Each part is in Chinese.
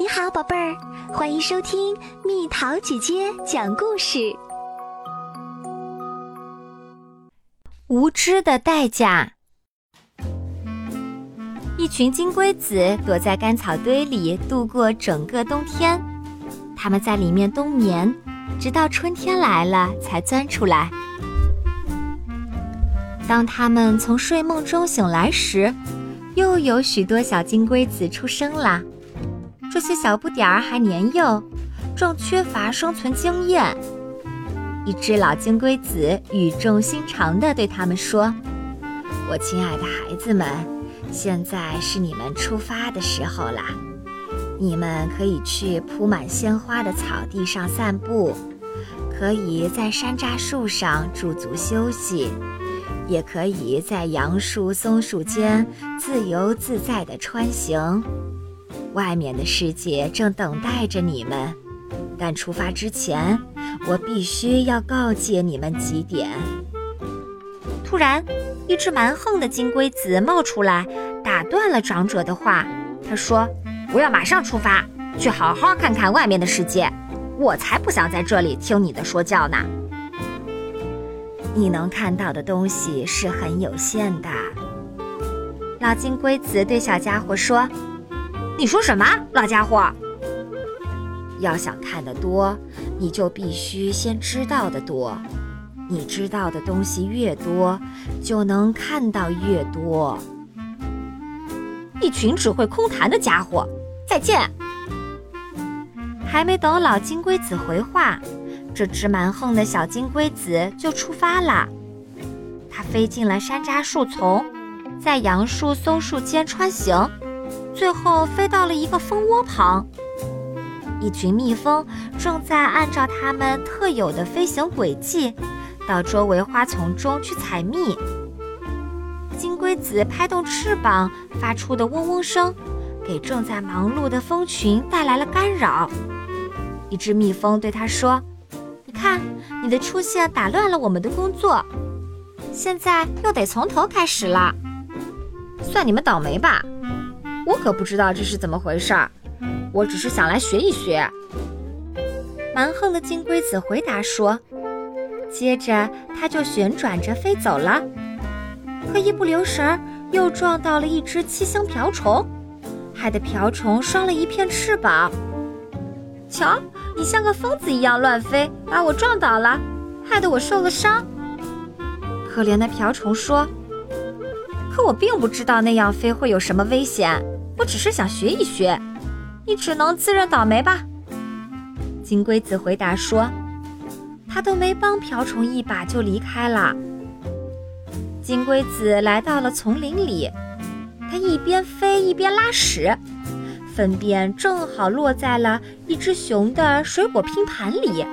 你好，宝贝儿，欢迎收听蜜桃姐姐讲故事。无知的代价。一群金龟子躲在干草堆里度过整个冬天，它们在里面冬眠，直到春天来了才钻出来。当它们从睡梦中醒来时，又有许多小金龟子出生了。这些小不点儿还年幼，正缺乏生存经验。一只老金龟子语重心长地对他们说：“我亲爱的孩子们，现在是你们出发的时候啦！你们可以去铺满鲜花的草地上散步，可以在山楂树上驻足休息，也可以在杨树、松树间自由自在地穿行。”外面的世界正等待着你们，但出发之前，我必须要告诫你们几点。突然，一只蛮横的金龟子冒出来，打断了长者的话。他说：“我要马上出发，去好好看看外面的世界。我才不想在这里听你的说教呢。你能看到的东西是很有限的。”老金龟子对小家伙说。你说什么，老家伙？要想看得多，你就必须先知道的多。你知道的东西越多，就能看到越多。一群只会空谈的家伙！再见。还没等老金龟子回话，这只蛮横的小金龟子就出发了。它飞进了山楂树丛，在杨树、松树间穿行。最后飞到了一个蜂窝旁，一群蜜蜂正在按照它们特有的飞行轨迹，到周围花丛中去采蜜。金龟子拍动翅膀发出的嗡嗡声，给正在忙碌的蜂群带来了干扰。一只蜜蜂对它说：“你看，你的出现打乱了我们的工作，现在又得从头开始了。算你们倒霉吧。”我可不知道这是怎么回事儿，我只是想来学一学。蛮横的金龟子回答说，接着它就旋转着飞走了。可一不留神儿，又撞到了一只七星瓢虫，害得瓢虫伤了一片翅膀。瞧，你像个疯子一样乱飞，把我撞倒了，害得我受了伤。可怜的瓢虫说：“可我并不知道那样飞会有什么危险。”我只是想学一学，你只能自认倒霉吧。”金龟子回答说，“他都没帮瓢虫一把就离开了。”金龟子来到了丛林里，它一边飞一边拉屎，粪便正好落在了一只熊的水果拼盘里。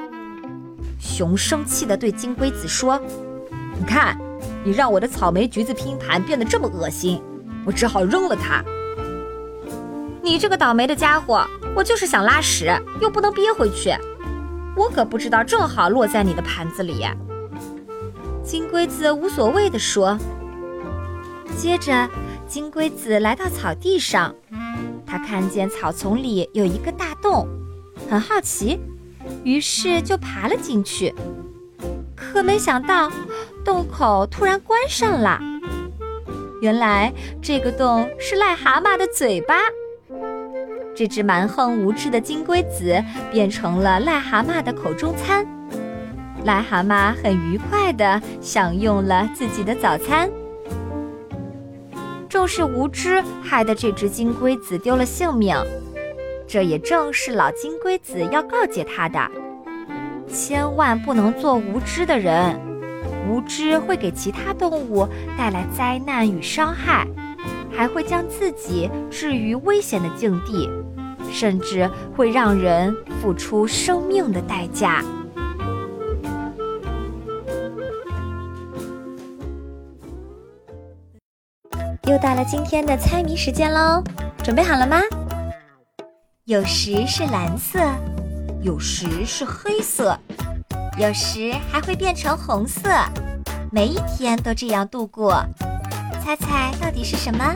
熊生气地对金龟子说：“你看，你让我的草莓橘子拼盘变得这么恶心，我只好扔了它。”你这个倒霉的家伙！我就是想拉屎，又不能憋回去，我可不知道正好落在你的盘子里。金龟子无所谓地说。接着，金龟子来到草地上，他看见草丛里有一个大洞，很好奇，于是就爬了进去。可没想到，洞口突然关上了。原来这个洞是癞蛤蟆的嘴巴。这只蛮横无知的金龟子变成了癞蛤蟆的口中餐，癞蛤蟆很愉快地享用了自己的早餐。正是无知害得这只金龟子丢了性命，这也正是老金龟子要告诫他的：千万不能做无知的人，无知会给其他动物带来灾难与伤害。还会将自己置于危险的境地，甚至会让人付出生命的代价。又到了今天的猜谜时间喽，准备好了吗？有时是蓝色，有时是黑色，有时还会变成红色，每一天都这样度过。猜猜到底是什么